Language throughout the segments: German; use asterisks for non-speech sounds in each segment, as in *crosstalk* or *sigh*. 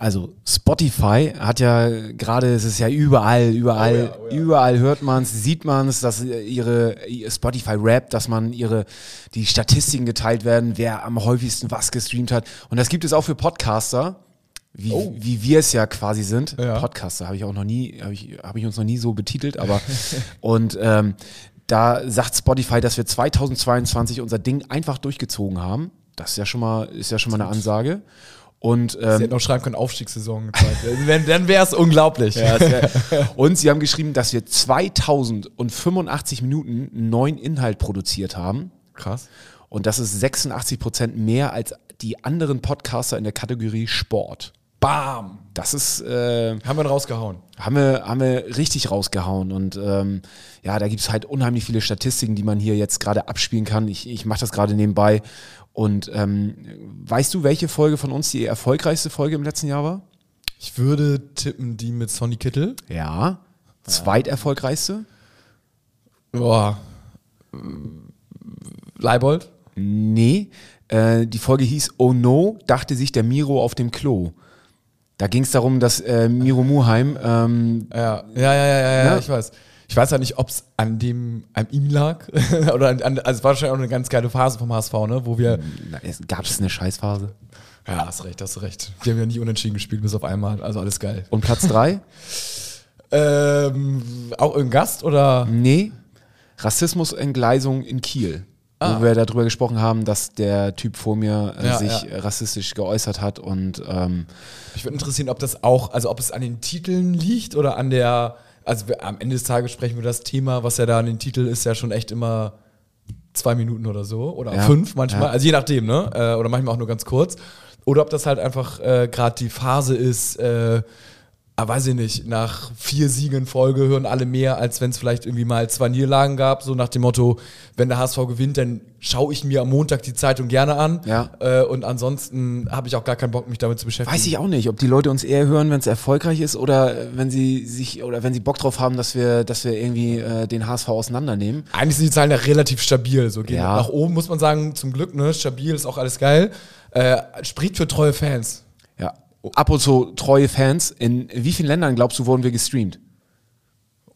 Also Spotify hat ja gerade, es ist ja überall, überall, oh ja, oh ja. überall hört man es, sieht man es, dass ihre Spotify Rap, dass man ihre die Statistiken geteilt werden, wer am häufigsten was gestreamt hat. Und das gibt es auch für Podcaster, wie, oh. wie wir es ja quasi sind. Ja. Podcaster habe ich auch noch nie, habe ich, hab ich uns noch nie so betitelt, aber *laughs* und ähm, da sagt Spotify, dass wir 2022 unser Ding einfach durchgezogen haben. Das ist ja schon mal, ist ja schon mal eine Ansage. Und, ähm, sie hätten auch schreiben können, Aufstiegssaison. dann wäre es unglaublich. Ja, wär, *laughs* und sie haben geschrieben, dass wir 2085 Minuten neuen Inhalt produziert haben. Krass. Und das ist 86 Prozent mehr als die anderen Podcaster in der Kategorie Sport. Bam! Das ist. Äh, haben wir rausgehauen. Haben wir, haben wir richtig rausgehauen. Und ähm, ja, da gibt es halt unheimlich viele Statistiken, die man hier jetzt gerade abspielen kann. Ich, ich mache das gerade nebenbei. Und ähm, weißt du, welche Folge von uns die erfolgreichste Folge im letzten Jahr war? Ich würde tippen, die mit Sonny Kittel. Ja. Zweiterfolgreichste? Boah. Leibold? Nee. Äh, die Folge hieß Oh No, dachte sich der Miro auf dem Klo. Da ging es darum, dass äh, Miro Muheim. Ähm, ja. ja, ja, ja, ja, ja, ne? ich weiß. Ich weiß ja nicht, ob es an dem, an ihm lag *laughs* oder an, an, also es war wahrscheinlich auch eine ganz geile Phase vom HSV, ne, wo wir. Gab es eine Scheißphase? Ja, hast recht, hast recht. Wir haben ja nie unentschieden gespielt, bis auf einmal, also alles geil. Und Platz drei? *laughs* ähm, auch irgendein Gast oder? Nee. Rassismusentgleisung in Kiel ah. wo wir darüber gesprochen haben, dass der Typ vor mir äh, ja, sich ja. rassistisch geäußert hat und ähm, ich würde interessieren, ob das auch, also ob es an den Titeln liegt oder an der, also wir, am Ende des Tages sprechen wir das Thema, was ja da an den Titel ist, ja schon echt immer zwei Minuten oder so oder ja, fünf manchmal, also je nachdem, ne? Äh, oder manchmal auch nur ganz kurz. Oder ob das halt einfach äh, gerade die Phase ist, äh, ah, weiß ich nicht, nach vier Siegen in Folge hören alle mehr, als wenn es vielleicht irgendwie mal zwei Niederlagen gab, so nach dem Motto, wenn der HSV gewinnt, dann schaue ich mir am Montag die Zeitung gerne an. Ja. Äh, und ansonsten habe ich auch gar keinen Bock, mich damit zu beschäftigen. Weiß ich auch nicht, ob die Leute uns eher hören, wenn es erfolgreich ist oder wenn sie sich oder wenn sie Bock drauf haben, dass wir, dass wir irgendwie äh, den HSV auseinandernehmen. Eigentlich sind die Zahlen ja relativ stabil. So gehen ja. nach oben muss man sagen, zum Glück, ne? Stabil ist auch alles geil. Äh, spricht für treue Fans ab und zu treue Fans. In wie vielen Ländern glaubst du, wurden wir gestreamt?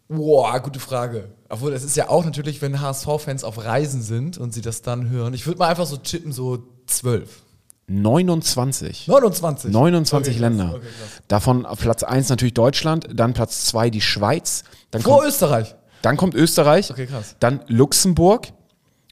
Boah, gute Frage. Obwohl, das ist ja auch natürlich, wenn HSV-Fans auf Reisen sind und sie das dann hören. Ich würde mal einfach so chippen, so zwölf. 29. 29. 29 okay, Länder. Okay, Davon Platz 1 natürlich Deutschland, dann Platz 2 die Schweiz. Dann Vor kommt, Österreich. Dann kommt Österreich. Okay, krass. Dann Luxemburg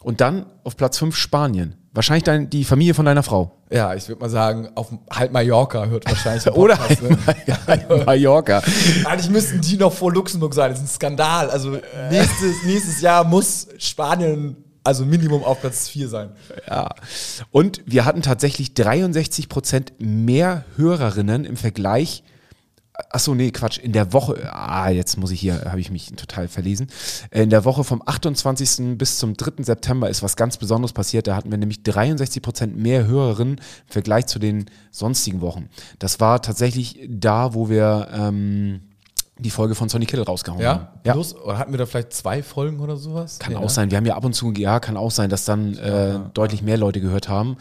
und dann auf Platz 5 Spanien. Wahrscheinlich dein, die Familie von deiner Frau. Ja, ich würde mal sagen, auf halt Mallorca hört wahrscheinlich. *laughs* Oder halt, ne? *laughs* halt Mallorca. Eigentlich müssten die noch vor Luxemburg sein. Das ist ein Skandal. Also nächstes, nächstes Jahr muss Spanien also Minimum auf Platz 4 sein. Ja. Und wir hatten tatsächlich 63 Prozent mehr Hörerinnen im Vergleich Achso, nee, Quatsch. In der Woche, ah, jetzt muss ich hier, habe ich mich total verlesen. In der Woche vom 28. bis zum 3. September ist was ganz Besonderes passiert. Da hatten wir nämlich 63 Prozent mehr Hörerinnen im Vergleich zu den sonstigen Wochen. Das war tatsächlich da, wo wir ähm, die Folge von Sonny Kittle rausgehauen ja? haben. Ja, Plus, oder hatten wir da vielleicht zwei Folgen oder sowas? Kann nee, auch ne? sein. Wir haben ja ab und zu, ja, kann auch sein, dass dann äh, ja. deutlich mehr Leute gehört haben.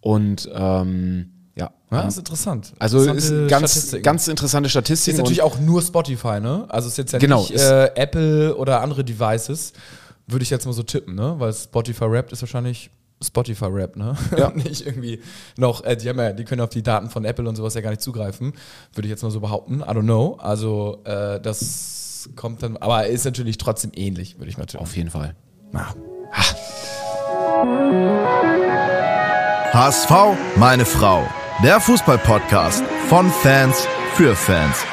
Und ähm, ja. ja das ist interessant. Also ist ganz, ganz interessante Statistik. Ist natürlich auch nur Spotify, ne? Also ist jetzt ja genau, nicht äh, Apple oder andere Devices, würde ich jetzt mal so tippen, ne? Weil Spotify Rap ist wahrscheinlich Spotify Rap, ne? Ja. *laughs* nicht irgendwie noch, äh, die haben ja, die können auf die Daten von Apple und sowas ja gar nicht zugreifen, würde ich jetzt mal so behaupten. I don't know. Also äh, das kommt dann, aber ist natürlich trotzdem ähnlich, würde ich mal tippen. Auf jeden Fall. Na. HSV, meine Frau. Der Fußball-Podcast von Fans für Fans.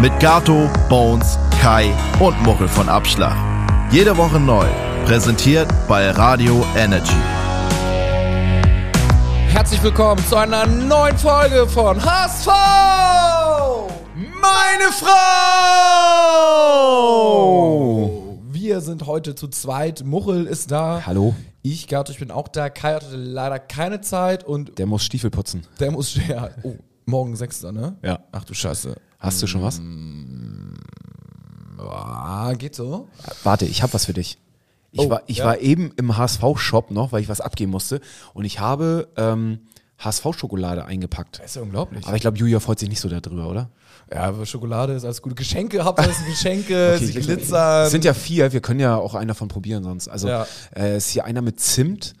Mit Gato, Bones, Kai und Muchel von Abschlag. Jede Woche neu. Präsentiert bei Radio Energy. Herzlich willkommen zu einer neuen Folge von HSV! Meine Frau! Wir sind heute zu zweit. Muchel ist da. Hallo. Ich, Gerd, ich bin auch da. Kai hatte leider keine Zeit und. Der muss Stiefel putzen. Der muss, *laughs* ja. Oh, morgen Sechster, ne? Ja. Ach du Scheiße. Hast du schon was? Ah, geht so. Warte, ich habe was für dich. Ich, oh, war, ich ja? war eben im HSV-Shop noch, weil ich was abgeben musste. Und ich habe ähm, HSV-Schokolade eingepackt. Das ist ja unglaublich. Aber ich glaube, Julia freut sich nicht so darüber, oder? Ja, aber Schokolade ist alles gute Geschenke, Hauptsache es sind Geschenke, Okay, sie glitzern. Es sind ja vier, wir können ja auch einen davon probieren sonst. Also Ja. äh, ist hier einer mit Zimt,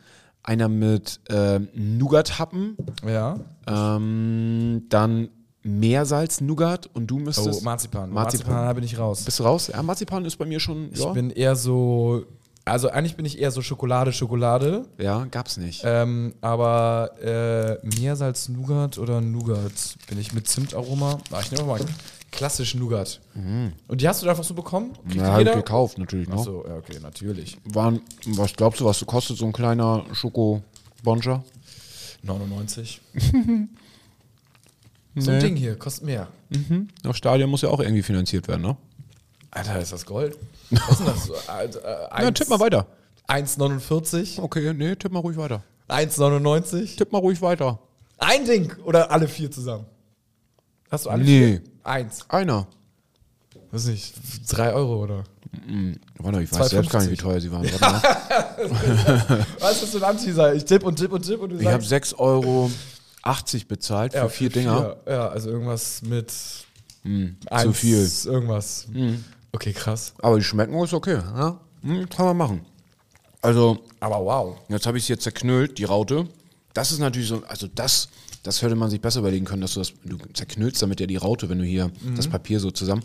einer mit ähm, Nougat-Happen, ja. ähm, dann Meersalz-Nougat und du müsstest. Oh, Marzipan. Marzipan. Marzipan, da bin ich raus. Bist du raus? Ja, Marzipan ist bei mir schon. Ich Ja, bin eher so, also eigentlich bin ich eher so Schokolade, Schokolade. ja gab's nicht. Ähm, aber äh, Meersalz Nougat oder Nougat bin ich mit Zimtaroma. Ah, ich nehme mal klassisch Nougat. Und die hast du da einfach so bekommen? Kriegt ja, jeder? gekauft natürlich. Ne? Achso, ja, okay, natürlich. Waren, was glaubst du, was kostet so ein kleiner Schoko-Boncher? *laughs* 99. So ein Nee. Ding hier, kostet mehr. Das Stadion muss ja auch irgendwie finanziert werden, ne? Alter, ist das Gold? Was ist das? äh, Ja, eins- tipp mal weiter. 1,49? Okay, nee, tipp mal ruhig weiter. 1,99? Tipp mal ruhig weiter. Ein Ding oder alle vier zusammen? Hast du alle Nee. vier? Eins. Einer. Weiß nicht, drei Euro oder? Warte, ich weiß selbst gar nicht, wie 2,50. teuer sie waren. *laughs* Was ist für ein Anteaser? Ich tipp und tipp und tipp und du Ich habe sagst... 6,80 Euro bezahlt für Ja, vier Dinger. vier. Ja, also irgendwas mit zu viel. Irgendwas. Okay, krass. Aber die schmecken ist okay. Ja? Hm, kann man machen. Also, Aber wow. jetzt habe ich es jetzt zerknüllt, die Raute. Das ist natürlich so, also das, das hätte man sich besser überlegen können, dass du das, du zerknüllst damit ja die Raute, wenn du hier Mhm. das Papier so zusammen.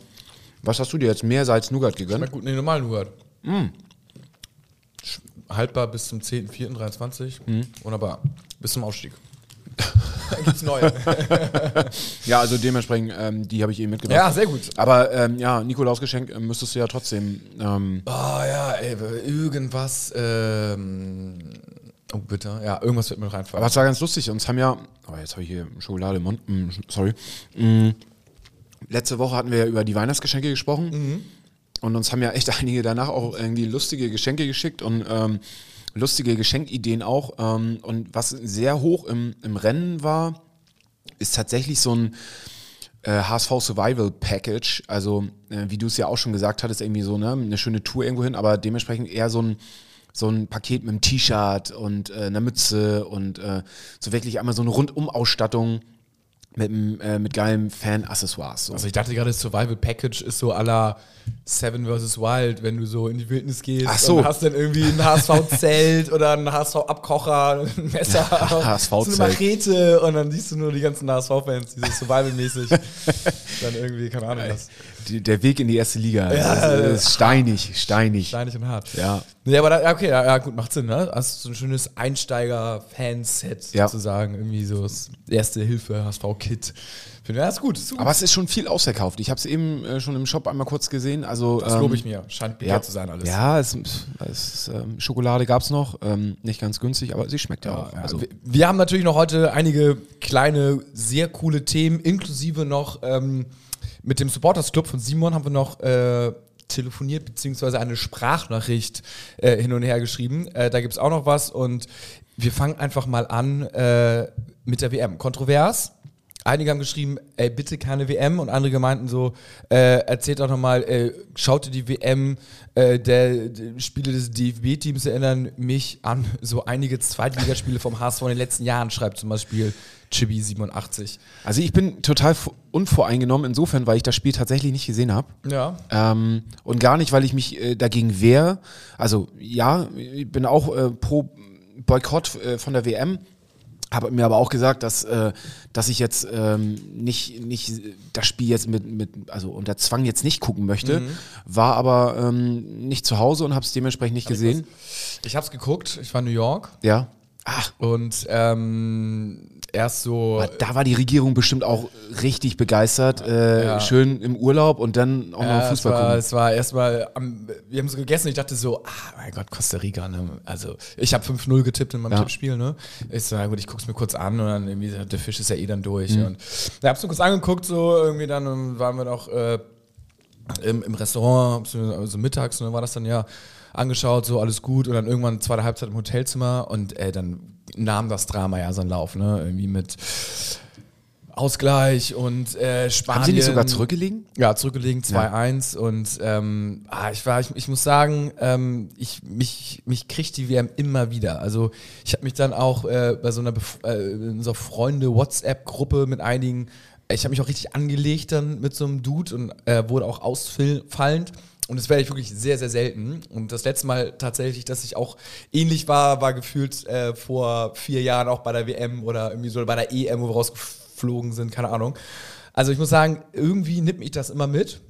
Was hast du dir jetzt? Mehr Salz Nougat gegönnt? Schmeckt gut, nee, normal Nougat. Mm. Haltbar bis zum 10.04.23. Mm. Wunderbar. Bis zum Aufstieg. Gibt's neue. *laughs* Ja, also dementsprechend, ähm, die habe ich eben mitgebracht. ja, sehr gut. Aber ähm, ja, Nikolausgeschenk äh, müsstest du ja trotzdem. Ähm, Oh ja, ey, irgendwas. Ähm, oh, bitte. Ja, irgendwas wird mir reinfallen. aber es war ganz lustig. Uns haben ja. Oh, jetzt habe ich hier Schokolade im Mund. Mm, sorry. Mm, letzte Woche hatten wir ja über die Weihnachtsgeschenke gesprochen. Und uns haben ja echt *laughs* einige danach auch irgendwie lustige Geschenke geschickt und ähm, lustige Geschenkideen auch. Ähm, und was sehr hoch im, im Rennen war, ist tatsächlich so ein äh, HSV Survival Package. Also, äh, wie du es ja auch schon gesagt hattest, irgendwie so ne, eine schöne Tour irgendwo hin, aber dementsprechend eher so ein, so ein Paket mit einem T-Shirt und äh, einer Mütze und äh, so wirklich einmal so eine Rundum-Ausstattung mit, äh, mit geilem Fan-Accessoires. So. Also ich dachte gerade, Survival Package ist so à la Seven vs. Wild, wenn du so in die Wildnis gehst Ach so. und hast dann irgendwie ein HSV-Zelt oder ein HSV-Abkocher, ein Messer, *laughs* HSV-Zelt. so eine Machete und dann siehst du nur die ganzen HSV-Fans, die so Survival-mäßig *laughs* dann irgendwie, keine Ahnung was, der Weg in die erste Liga Ja, ist, ist steinig, steinig. steinig und hart. Ja. Nee, aber da, okay, ja, ja, gut, macht Sinn, ne? Hast so ein schönes Einsteiger-Fan-Set Ja. sozusagen, irgendwie so das erste Hilfe, HSV-Kit. Ja, ist gut, ist gut. Aber es ist schon viel ausverkauft. Ich habe es eben äh, schon im Shop einmal kurz gesehen. Also, das ähm, lobe ich mir. Scheint begehrt zu sein alles. Ja, es, es, ähm, Schokolade gab es noch. Ähm, nicht ganz günstig, aber sie schmeckt ja, auch. Ja, Also, wir, wir haben natürlich noch heute einige kleine, sehr coole Themen, inklusive noch ähm, mit dem Supporters Club von Simon haben wir noch äh, telefoniert, beziehungsweise eine Sprachnachricht äh, hin und her geschrieben. Äh, da gibt es auch noch was und wir fangen einfach mal an äh, mit der WM. Kontrovers. Einige haben geschrieben, ey, bitte keine WM und andere meinten so, äh, erzählt auch nochmal, äh, schaut ihr die WM, äh, der, der Spiele des DFB-Teams erinnern mich an so einige Zweitligaspiele vom HSV in den letzten Jahren, schreibt zum Beispiel Chibi87. also ich bin total vo- unvoreingenommen insofern, weil ich das Spiel tatsächlich nicht gesehen habe. Ja. Ähm, und gar nicht, weil ich mich äh, dagegen wehre. Also ja, ich bin auch äh, pro Boykott äh, von der WM. Habe mir aber auch gesagt, dass, äh, dass ich jetzt ähm, nicht, nicht das Spiel jetzt mit, mit, also unter Zwang jetzt nicht gucken möchte, war aber ähm, nicht zu Hause und habe es dementsprechend nicht gesehen. Ich hab's geguckt, ich war in New York Ja. Ach, und ähm, erst so. aber da war die Regierung bestimmt auch richtig begeistert. Äh, Ja. Schön im Urlaub und dann auch noch Ja, Fußball es war, gucken. es war erstmal, am, wir haben so gegessen ich dachte so, ah, mein Gott, Costa Rica, ne? Also, ich habe 5-0 getippt in meinem Ja. Tippspiel, ne? Ich so, na gut, ich guck's mir kurz an und dann irgendwie, der Fisch ist ja eh dann durch. Mhm. Und ich hab's mir kurz angeguckt, so irgendwie dann und waren wir noch äh, im, im Restaurant, also mittags, und dann war das dann ja angeschaut, so alles gut und dann irgendwann zweite Halbzeit im Hotelzimmer und äh, dann nahm das Drama ja seinen Lauf, ne? Irgendwie mit Ausgleich und äh, Spanien. Haben sie nicht sogar zurückgelegen? Ja, zurückgelegen 2-1 ja. und ähm, ah, ich war, ich, ich muss sagen, ähm, ich, mich, mich kriegt die WM immer wieder. Also ich habe mich dann auch äh, bei so einer, Bef äh, in unserer Freunde-WhatsApp-Gruppe mit einigen, ich habe mich auch richtig angelegt dann mit so einem Dude und äh, wurde auch ausfallend. Und das werde ich wirklich sehr, sehr selten. Und das letzte Mal tatsächlich, dass ich auch ähnlich war, war gefühlt äh, vor vier Jahren auch bei der WM oder irgendwie so bei der EM, wo wir rausgeflogen sind, keine Ahnung. Also ich muss sagen, irgendwie nimmt mich das immer mit.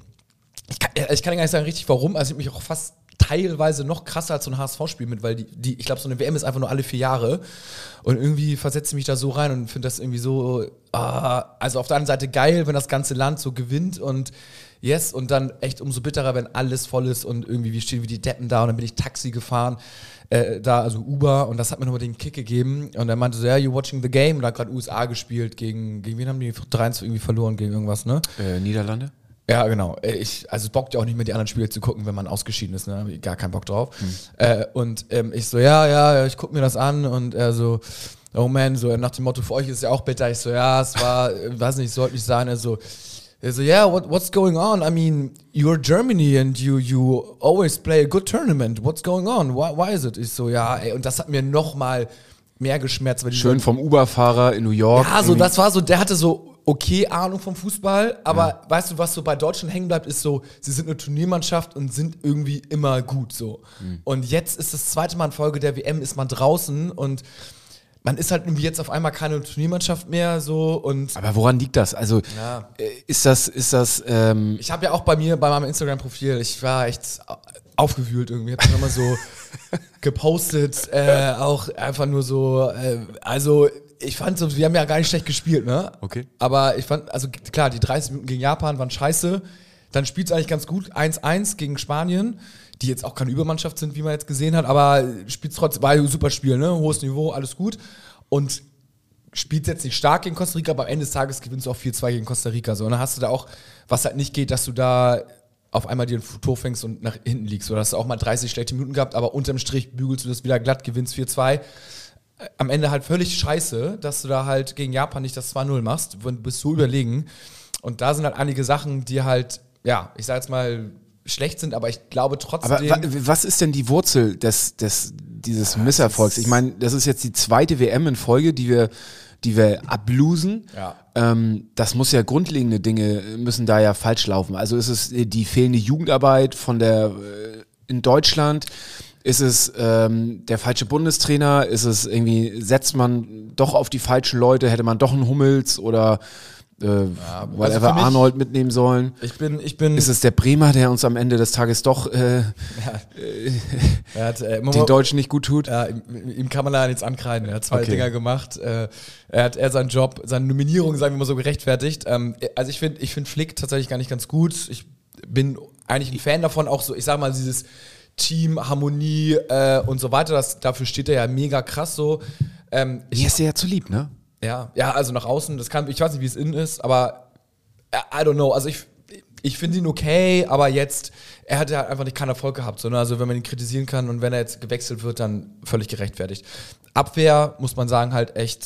Ich kann, äh, ich kann gar nicht sagen richtig warum, also ich mich auch fast teilweise noch krasser als so ein HSV-Spiel mit, weil die, die ich glaube, so eine WM ist einfach nur alle vier Jahre. Und irgendwie versetze ich mich da so rein und finde das irgendwie so, ah, also auf der anderen Seite geil, wenn das ganze Land so gewinnt und yes, und dann echt umso bitterer, wenn alles voll ist und irgendwie, wir stehen wie die Deppen da und dann bin ich Taxi gefahren, äh, da, also Uber, und das hat mir nochmal den Kick gegeben. Und er meinte so, ja, you're watching the game, und da hat gerade USA gespielt, gegen, gegen wen haben die 3 irgendwie verloren, gegen irgendwas, ne? Äh, Niederlande? Ja, genau. Äh, ich, also es bockt ja auch nicht mehr die anderen Spiele zu gucken, wenn man ausgeschieden ist, ne? Gar keinen Bock drauf. Hm. Äh, und ähm, ich so, ja, ja, ich guck mir das an und er so, oh man, so nach dem Motto, für euch ist es ja auch bitter. Ich so, ja, es war, äh, weiß nicht, sollte nicht sein. Er so, er so, yeah, what, what's going on? I mean, you're Germany and you, you always play a good tournament. What's going on? Why, why is it? Ich so, ja, ey, und das hat mir noch mal mehr geschmerzt. Weil Schön vom Uber-Fahrer in New York. Ja, so, das war so, der hatte so okay Ahnung vom Fußball, aber ja. weißt du, was so bei Deutschland hängen bleibt, ist so, sie sind eine Turniermannschaft und sind irgendwie immer gut so. Mhm. Und jetzt ist das zweite Mal in Folge der WM, ist man draußen und man ist halt irgendwie jetzt auf einmal keine Turniermannschaft mehr so und. Aber woran liegt das? Also ja. Äh, ist das, ist das. Ähm ich habe ja auch bei mir, bei meinem Instagram-Profil, ich war echt aufgewühlt irgendwie. Hab immer so *laughs* gepostet, äh, auch einfach nur so, äh, also ich fand so, wir haben ja gar nicht schlecht gespielt, ne? Okay. Aber ich fand, also klar, die 30 Minuten gegen Japan waren scheiße. Dann spielt es eigentlich ganz gut. 1-1 gegen Spanien die jetzt auch keine Übermannschaft sind, wie man jetzt gesehen hat, aber spielt trotzdem, war ein super Spiel, ne? Hohes Niveau, alles gut. Und spielt jetzt nicht stark gegen Costa Rica, aber am Ende des Tages gewinnst du auch 4-2 gegen Costa Rica. So. Und dann hast du da auch, was halt nicht geht, dass du da auf einmal dir ein Tor fängst und nach hinten liegst. Oder hast du auch mal 30 schlechte Minuten gehabt, aber unterm Strich bügelst du das wieder glatt, gewinnst 4-2. Am Ende halt völlig scheiße, dass du da halt gegen Japan nicht das 2-0 machst. Du bist so überlegen. Und da sind halt einige Sachen, die halt, ja, ich sag jetzt mal, schlecht sind, aber ich glaube trotzdem. Aber was ist denn die Wurzel des, des, dieses ja, Misserfolgs? Ich meine, das ist jetzt die zweite WM in Folge, die wir, die wir ablosen. Ja. Ähm, das muss ja grundlegende Dinge müssen da ja falsch laufen. Also ist es die fehlende Jugendarbeit von der äh, in Deutschland? Ist es ähm, der falsche Bundestrainer? Ist es irgendwie, setzt man doch auf die falschen Leute? Hätte man doch einen Hummels oder äh, ja, whatever also Arnold mitnehmen sollen. Ich bin, ich bin. Ist es der Bremer, der uns am Ende des Tages doch äh, ja. *laughs* äh, hat, äh, den Deutschen nicht gut tut? Ja, ihm, ihm, kann man da nichts ankreiden. Er hat zwei okay. Dinger gemacht. Äh, er hat er seinen Job, seine Nominierung, sagen wir mal so, gerechtfertigt. Ähm, also ich finde, ich finde Flick tatsächlich gar nicht ganz gut. Ich bin eigentlich ein Fan davon, auch so, ich sag mal, dieses Team, Harmonie äh, und so weiter. Das, dafür steht er ja mega krass so. Ähm, Mir ist er ja zu lieb, ne? Ja, ja, also nach außen, das kann, ich weiß nicht, wie es innen ist, aber I don't know. Also ich, ich finde ihn okay, aber jetzt, er hat ja einfach nicht keinen Erfolg gehabt. Sondern also wenn man ihn kritisieren kann und wenn er jetzt gewechselt wird, dann völlig gerechtfertigt. Abwehr muss man sagen, halt echt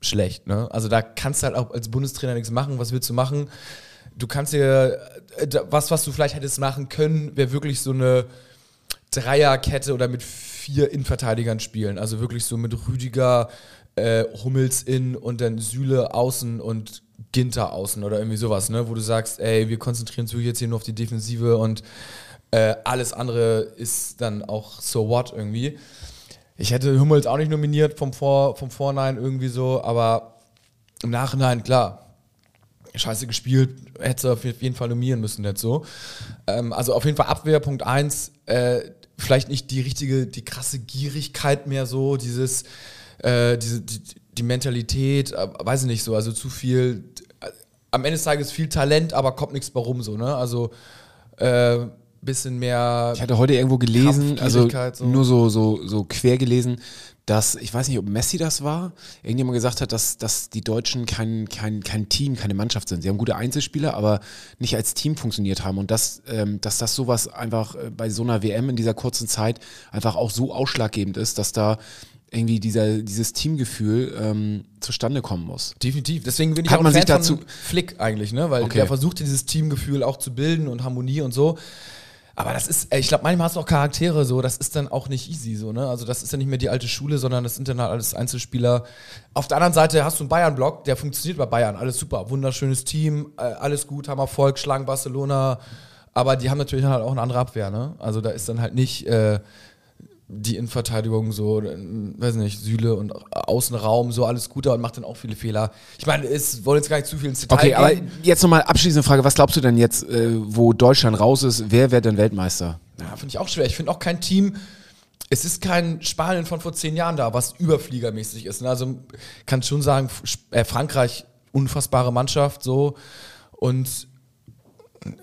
schlecht. Ne? Also da kannst du halt auch als Bundestrainer nichts machen. Was willst du machen? Du kannst dir, äh, was, was du vielleicht hättest machen können, wäre wirklich so eine Dreierkette oder mit vier Innenverteidigern spielen. Also wirklich so mit Rüdiger, äh, Hummels in und dann Süle außen und Ginter außen oder irgendwie sowas, ne? Wo du sagst, ey, wir konzentrieren uns jetzt hier nur auf die Defensive und äh, alles andere ist dann auch so what irgendwie. Ich hätte Hummels auch nicht nominiert vom, Vor, vom Vornein irgendwie so, aber im Nachhinein, klar, scheiße gespielt, hätte auf jeden Fall nominieren müssen, nicht so. Ähm, also auf jeden Fall Abwehr, Punkt 1, äh, vielleicht nicht die richtige, die krasse Gierigkeit mehr so, dieses äh, diese, die, die, Mentalität, äh, weiß ich nicht so, also zu viel, äh, am Ende des Tages viel Talent, aber kommt nichts bei rum so, ne? Also äh, bisschen mehr. Ich hatte heute irgendwo gelesen, also so. nur so, so, so quer gelesen, dass, ich weiß nicht, ob Messi das war, irgendjemand gesagt hat, dass, dass die Deutschen kein, kein, kein Team, keine Mannschaft sind. Sie haben gute Einzelspieler, aber nicht als Team funktioniert haben. Und das, ähm, dass das sowas einfach bei so einer WM in dieser kurzen Zeit einfach auch so ausschlaggebend ist, dass da irgendwie dieser, dieses Teamgefühl ähm, zustande kommen muss. Definitiv. Deswegen bin ich Hat auch man ein Fan sich dazu- Flick eigentlich, ne? Weil Okay. der versucht dieses Teamgefühl auch zu bilden und Harmonie und so. Aber das ist, ey, ich glaube, manchmal hast du auch Charaktere so, das ist dann auch nicht easy so, ne? Also das ist ja nicht mehr die alte Schule, sondern das sind dann halt alles Einzelspieler. Auf der anderen Seite hast du einen Bayern-Block, der funktioniert bei Bayern, alles super, wunderschönes Team, äh, alles gut, haben Erfolg, schlagen Barcelona, aber die haben natürlich halt auch eine andere Abwehr, ne? Also da ist dann halt nicht äh, die Innenverteidigung so, weiß nicht, Süle und Außenraum, so alles gut, und macht dann auch viele Fehler. Ich meine, es wollen jetzt gar nicht zu viel ins Detail Okay, aber gehen. jetzt nochmal abschließende Frage. Was glaubst du denn jetzt, äh, wo Deutschland raus ist, wer wird denn Weltmeister? Ja, finde ich auch schwer. Ich finde auch kein Team. Es ist kein Spanien von vor zehn Jahren da, was überfliegermäßig ist. ne? Also kann schon sagen, äh, Frankreich unfassbare Mannschaft so und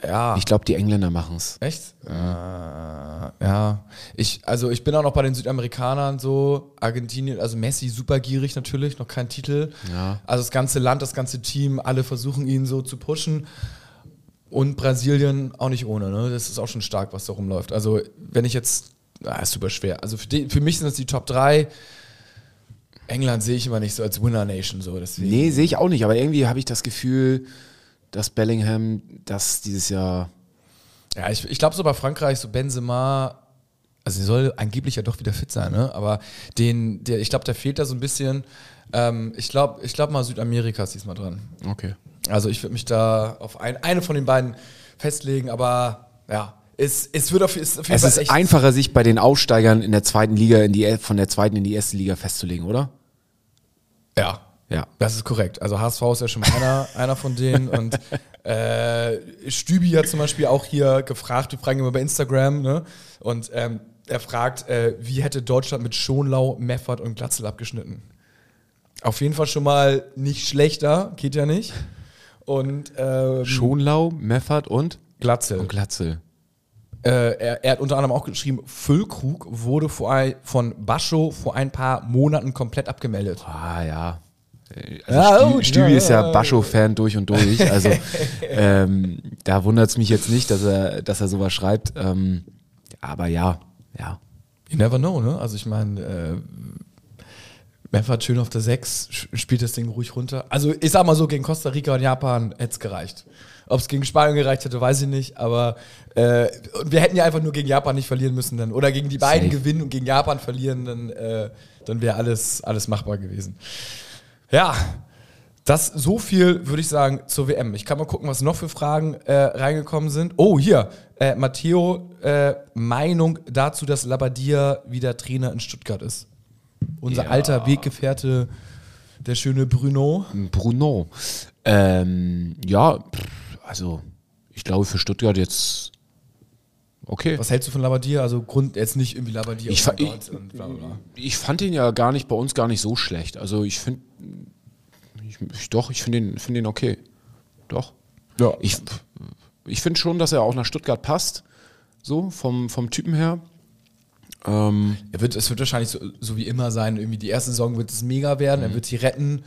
ja. Ich glaube, die Engländer machen es. Echt? Äh, ja. Ich, also ich bin auch noch bei den Südamerikanern so, Argentinien, also Messi super gierig natürlich, noch kein Titel. Ja. Also das ganze Land, das ganze Team, alle versuchen ihn so zu pushen. Und Brasilien auch nicht ohne, ne? Das ist auch schon stark, was da rumläuft. Also, wenn ich jetzt, ah, ist super schwer. Also für, die, für mich sind das die Top 3. England sehe ich immer nicht so als Winner Nation so, deswegen. Nee, sehe ich auch nicht, aber irgendwie habe ich das Gefühl, dass Bellingham das dieses Jahr. Ja, ich, ich glaube so bei Frankreich, so Benzema, also er soll angeblich ja doch wieder fit sein, ne? Aber den, der, ich glaube, der fehlt da so ein bisschen. Ähm, ich glaube, ich glaube mal Südamerika ist diesmal dran. Okay. Also ich würde mich da auf ein, eine von den beiden festlegen, aber ja, es, es wird auf, ist auf jeden Es Fall ist einfacher, sich bei den Aufsteigern in der zweiten Liga in die, von der zweiten in die erste Liga festzulegen, oder? Ja. Ja. Das ist korrekt. Also HSV ist ja schon mal einer, *laughs* einer von denen. Und äh, Stübi hat zum Beispiel auch hier gefragt, wir fragen immer bei Instagram, ne? Und ähm, er fragt, äh, wie hätte Deutschland mit Schonlau, Meffert und Glatzel abgeschnitten? Auf jeden Fall schon mal nicht schlechter, geht ja nicht. Und ähm, Schonlau, Meffert und, Glatzel. und Glatzel. Äh, er, er hat unter anderem auch geschrieben, Füllkrug wurde vor ein, von Bascho vor ein paar Monaten komplett abgemeldet. Ah, ja. Äh, Also Stü gut, Stübi ja, ist ja. Bascho-Fan durch und durch. *laughs* Also ähm, da wundert es mich jetzt nicht, dass er, dass er sowas schreibt. Ähm, aber ja, ja. You never know, ne? Also ich meine, äh, Meffert schön auf der 6, sch- spielt das Ding ruhig runter. Also ich sag mal so, gegen Costa Rica und Japan hätte es gereicht. Ob es gegen Spanien gereicht hätte, weiß ich nicht, aber äh, wir hätten ja einfach nur gegen Japan nicht verlieren müssen dann. Oder gegen die beiden Safe. gewinnen und gegen Japan verlieren, dann, äh, dann wäre alles, alles machbar gewesen. Ja, das so viel würde ich sagen zur WM. Ich kann mal gucken, was noch für Fragen äh, reingekommen sind. Oh, hier, äh, Matteo, äh, Meinung dazu, dass Labadia wieder Trainer in Stuttgart ist. Unser Ja. alter Weggefährte, der schöne Bruno. Bruno. Ähm, ja, also ich glaube für Stuttgart jetzt okay. Was hältst du von Labadia? Also Grund jetzt nicht irgendwie Labadia Ich fa- mein Gott und bla bla bla. Ich fand ihn ja gar nicht bei uns gar nicht so schlecht. Also ich finde, ich, ich, doch, ich finde ihn, finde ihn okay. Doch. Ja. Ich, ich finde schon, dass er auch nach Stuttgart passt. So, vom, vom Typen her. Ähm, Er wird, es wird wahrscheinlich so, so wie immer sein, irgendwie die erste Saison wird es mega werden, er wird sie retten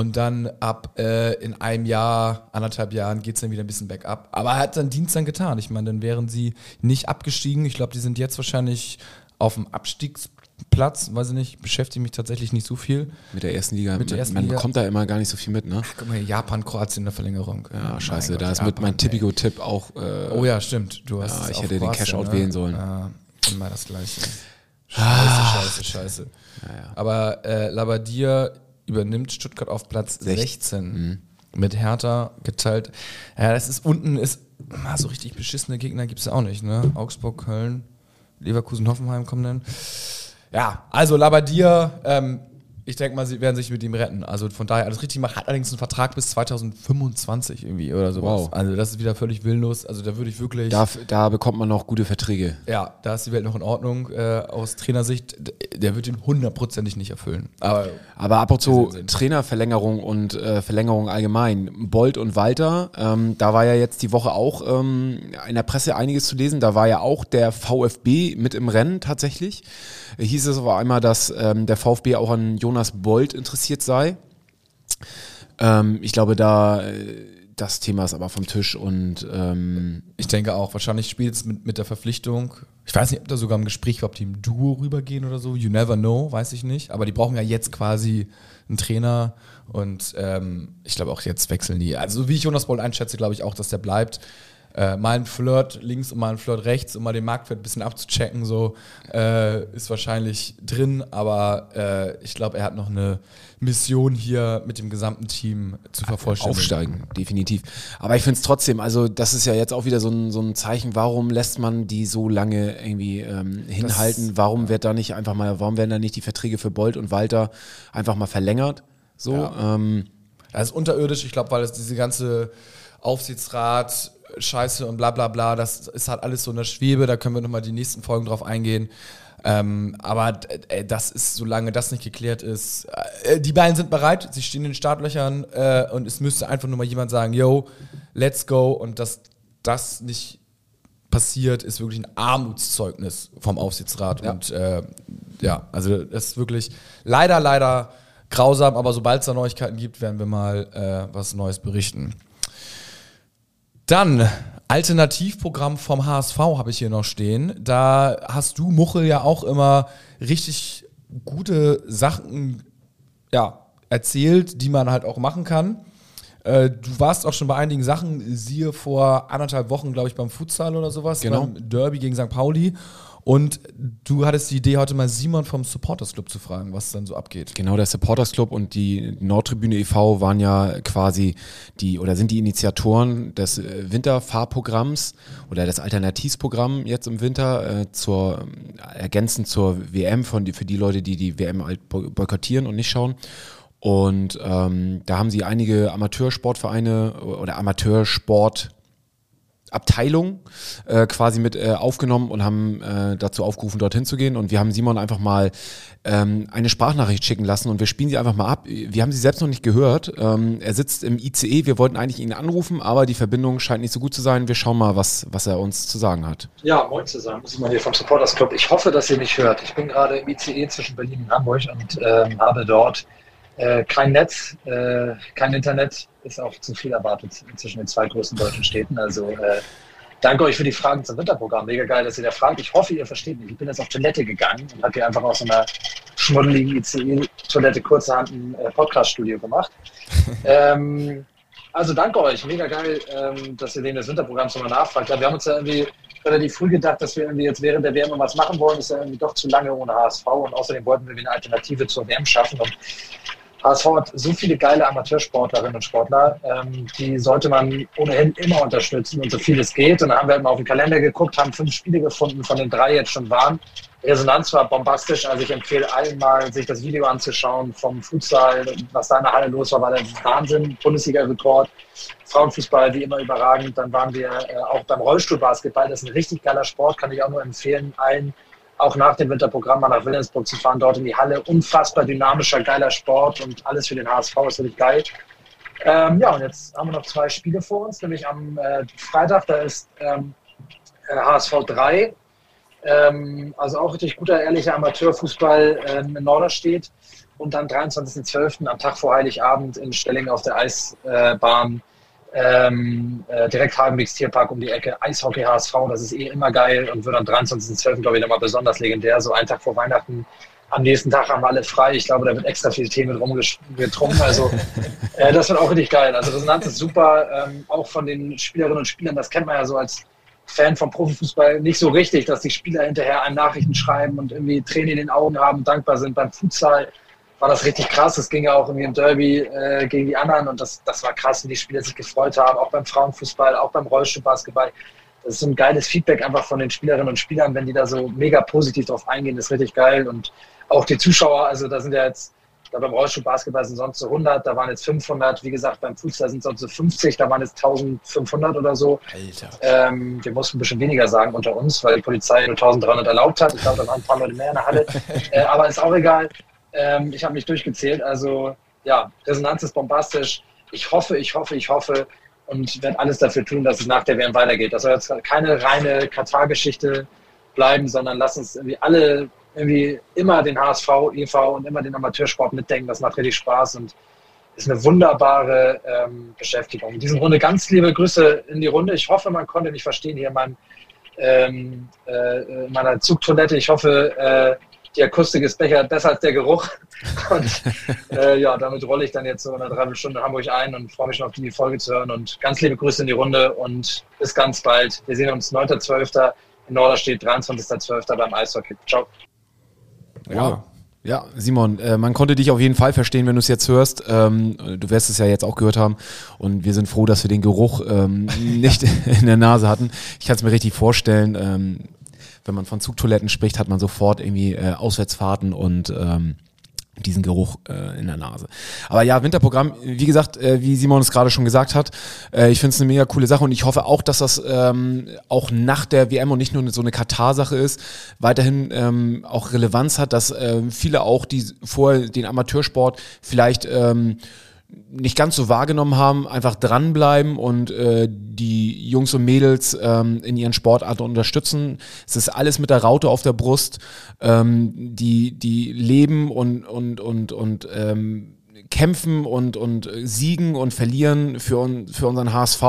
und dann ab äh, in einem Jahr, anderthalb Jahren geht es dann wieder ein bisschen bergab. Aber er hat seinen Dienst dann getan. Ich meine, dann wären sie nicht abgestiegen. Ich glaube, die sind jetzt wahrscheinlich auf dem Abstiegsplatz, weiß ich nicht, beschäftige mich tatsächlich nicht so viel. mit der ersten Liga. Mit der ersten man Liga. bekommt da immer gar nicht so viel mit, ne? Guck mal, Japan, Kroatien in der Verlängerung. Ja, scheiße. Mein da Gott, ist mit Japan, mein ey. Tipico-Tipp auch. Äh, Oh ja, stimmt. Du hast Ja, ich hätte den Kroatien, Cashout ne? wählen sollen. Ja, immer das Gleiche. Scheiße, scheiße, scheiße. Aber äh, Labadia übernimmt Stuttgart auf Platz 16. Mit Hertha geteilt. Ja, das ist unten ist ah, so richtig beschissene Gegner gibt es auch nicht, ne? Augsburg, Köln, Leverkusen, Hoffenheim kommen dann. Ja, also Labadia, ähm, ich denke mal, sie werden sich mit ihm retten. Also von daher alles richtig machen. Hat allerdings einen Vertrag bis 2025 irgendwie oder sowas. Wow. Also das ist wieder völlig willenlos. Also da würde ich wirklich. da, da bekommt man noch gute Verträge. Ja, da ist die Welt noch in Ordnung. Äh, aus Trainersicht, der wird ihn hundertprozentig nicht erfüllen. Aber Aber apropos Sinn, Sinn. Trainerverlängerung und äh, Verlängerung allgemein. Bolt und Walter, ähm, da war ja jetzt die Woche auch ähm, in der Presse einiges zu lesen. Da war ja auch der VfB mit im Rennen tatsächlich. Äh, hieß es aber einmal, dass ähm, der VfB auch an Jonas Bolt interessiert sei. Ähm, ich glaube, da, äh, das Thema ist aber vom Tisch und ähm ich denke auch, wahrscheinlich spielt es mit, mit der Verpflichtung. Ich weiß nicht, ob da sogar im Gespräch ob die im Duo rübergehen oder so. You never know, weiß ich nicht. Aber die brauchen ja jetzt quasi einen Trainer und ähm, ich glaube auch jetzt wechseln die. Also, wie ich Jonas Boll einschätze, glaube ich auch, dass der bleibt äh, mal ein Flirt links und mal ein Flirt rechts, um mal den Marktwert ein bisschen abzuchecken, so äh, ist wahrscheinlich drin, aber äh, ich glaube, er hat noch eine Mission hier mit dem gesamten Team zu vervollständigen. Aufsteigen, definitiv. Aber ich finde es trotzdem, also das ist ja jetzt auch wieder so ein, so ein Zeichen, warum lässt man die so lange irgendwie ähm, hinhalten? Das, warum wird da nicht einfach mal, warum werden da nicht die Verträge für Bolt und Walter einfach mal verlängert? So, ja. ähm, das ist unterirdisch, ich glaube, weil es diese ganze Aufsichtsrat, Scheiße und bla bla bla, das ist halt alles so in der Schwebe, da können wir nochmal die nächsten Folgen drauf eingehen. Ähm, aber äh, das ist, solange das nicht geklärt ist, äh, die beiden sind bereit, sie stehen in den Startlöchern äh, und es müsste einfach nur mal jemand sagen, yo, let's go und dass das nicht passiert, ist wirklich ein Armutszeugnis vom Aufsichtsrat ja. und äh, ja, also das ist wirklich leider, leider grausam, aber sobald es da Neuigkeiten gibt, werden wir mal äh, was Neues berichten. Dann Alternativprogramm vom HSV habe ich hier noch stehen. Da hast du, Muchel, ja auch immer richtig gute Sachen ja, erzählt, die man halt auch machen kann. Äh, du warst auch schon bei einigen Sachen, siehe vor anderthalb Wochen, glaube ich, beim Futsal oder sowas, genau. beim Derby gegen St. Pauli. Und du hattest die Idee, heute mal Simon vom Supporters Club zu fragen, was dann so abgeht. Genau, der Supporters Club und die Nordtribüne e.V. waren ja quasi die oder sind die Initiatoren des äh, Winterfahrprogramms oder des Alternativprogramms jetzt im Winter äh, zur ergänzend zur WM von für die Leute, die die WM halt boykottieren und nicht schauen. Und ähm, da haben sie einige Amateursportvereine oder Amateursport Abteilung äh, quasi mit äh, aufgenommen und haben äh, dazu aufgerufen, dorthin zu gehen. Und wir haben Simon einfach mal ähm, eine Sprachnachricht schicken lassen und wir spielen sie einfach mal ab. Wir haben sie selbst noch nicht gehört. Ähm, er sitzt im ICE. Wir wollten eigentlich ihn anrufen, aber die Verbindung scheint nicht so gut zu sein. Wir schauen mal, was, was er uns zu sagen hat. Ja, moin zusammen. Simon hier vom Supporters Club. Ich hoffe, dass ihr mich hört. Ich bin gerade im ICE zwischen Berlin und Hamburg und ähm, habe dort äh, kein Netz, äh, kein Internet, ist auch zu viel erwartet zwischen den zwei größten deutschen Städten. Also äh, danke euch für die Fragen zum Winterprogramm. Mega geil, dass ihr da fragt. Ich hoffe, ihr versteht mich. Ich bin jetzt auf Toilette gegangen und habe hier einfach aus so einer schmuddeligen ICE-Toilette kurzerhand ein äh, Podcast-Studio gemacht. *laughs* ähm, also danke euch, mega geil, ähm, dass ihr wegen des Winterprogramms nochmal nachfragt. Ja, wir haben uns ja irgendwie relativ früh gedacht, dass wir irgendwie jetzt während der WM was machen wollen. Das ist ja irgendwie doch zu lange ohne HSV und außerdem wollten wir eine Alternative zur WM schaffen. Und HSV hat so viele geile Amateursportlerinnen und Sportler, ähm, die sollte man ohnehin immer unterstützen und so viel es geht. Und dann haben wir halt mal auf den Kalender geguckt, haben fünf Spiele gefunden, von den drei jetzt schon waren. Resonanz war bombastisch, also ich empfehle allen mal, sich das Video anzuschauen vom Futsal, was da in der Halle los war, war der Wahnsinn, Bundesliga-Rekord. Frauenfußball wie immer überragend. Dann waren wir äh, auch beim Rollstuhlbasketball, das ist ein richtig geiler Sport, kann ich auch nur empfehlen, allen auch nach dem Winterprogramm mal nach Wilhelmsburg zu fahren, dort in die Halle. Unfassbar dynamischer, geiler Sport und alles für den HSV ist wirklich geil. Ähm, ja, und jetzt haben wir noch zwei Spiele vor uns, nämlich am äh, Freitag, da ist ähm, HSV äh, 3, ähm, also auch richtig guter, ehrlicher Amateurfußball ähm, in Norderstedt. Und dann 23.12. am Tag vor Heiligabend in Stelling auf der Eisbahn ähm, äh, direkt Hagenbecks Tierpark um die Ecke, Eishockey HSV, das ist eh immer geil und wird am 23.12. glaube ich nochmal besonders legendär, so einen Tag vor Weihnachten. Am nächsten Tag haben wir alle frei. Ich glaube, da wird extra viel Tee mit rumgetrunken. Also *laughs* äh, das wird auch richtig geil. Also Resonanz ist super, ähm, auch von den Spielerinnen und Spielern. Das kennt man ja so als Fan vom Profifußball nicht so richtig, dass die Spieler hinterher einem Nachrichten schreiben und irgendwie Tränen in den Augen haben dankbar sind beim Futsal war das richtig krass. Das ging ja auch irgendwie im Derby äh, gegen die anderen und das, das war krass, wie die Spieler sich gefreut haben, auch beim Frauenfußball, auch beim Rollstuhlbasketball. Das ist so ein geiles Feedback einfach von den Spielerinnen und Spielern, wenn die da so mega positiv drauf eingehen, das ist richtig geil. Und auch die Zuschauer, also da sind ja jetzt, da beim Rollstuhlbasketball sind sonst so 100, da waren jetzt 500, wie gesagt, beim Fußball sind sonst so 50, da waren jetzt 1500 oder so. Alter. Ähm, wir mussten ein bisschen weniger sagen unter uns, weil die Polizei nur 1300 erlaubt hat. Ich glaube, da waren ein paar Leute mehr in der Halle. *laughs* äh, aber ist auch egal. Ähm, ich habe mich durchgezählt. Also ja, Resonanz ist bombastisch. Ich hoffe, ich hoffe, ich hoffe und werde alles dafür tun, dass es nach der WM weitergeht. Das soll jetzt keine reine Katar-Geschichte bleiben, sondern lass uns irgendwie alle irgendwie immer den HSV, EV und immer den Amateursport mitdenken. Das macht richtig Spaß und ist eine wunderbare ähm, Beschäftigung. In diesem Runde ganz liebe Grüße in die Runde. Ich hoffe, man konnte mich verstehen hier in, meinem, ähm, äh, in meiner Zugtoilette. Ich hoffe, äh, die Akustik ist besser als der Geruch. *laughs* Und äh, ja, damit rolle ich dann jetzt so eine Dreiviertelstunde Hamburg ein und freue mich schon auf die Folge zu hören. Und ganz liebe Grüße in die Runde und bis ganz bald. Wir sehen uns 9.12. in Norderstedt, 23.12. beim Eishockey. Ciao. Ja. Ja, Simon, äh, man konnte dich auf jeden Fall verstehen, wenn du es jetzt hörst. Ähm, du wirst es ja jetzt auch gehört haben. Und wir sind froh, dass wir den Geruch ähm, *laughs* nicht in der Nase hatten. Ich kann es mir richtig vorstellen. Ähm, wenn man von Zugtoiletten spricht, hat man sofort irgendwie äh, Auswärtsfahrten und ähm, diesen Geruch äh, in der Nase. Aber ja, Winterprogramm, wie gesagt, äh, wie Simon es gerade schon gesagt hat, äh, ich finde es eine mega coole Sache und ich hoffe auch, dass das ähm, auch nach der WM und nicht nur so eine Katar-Sache ist, weiterhin ähm, auch Relevanz hat, dass äh, viele auch, die vorher den Amateursport vielleicht ähm, nicht ganz so wahrgenommen haben, einfach dranbleiben und äh, die Jungs und Mädels ähm, in ihren Sportarten unterstützen. Es ist alles mit der Raute auf der Brust. Ähm, die, die leben und, und, und, und ähm, kämpfen und, und siegen und verlieren für, für unseren HSV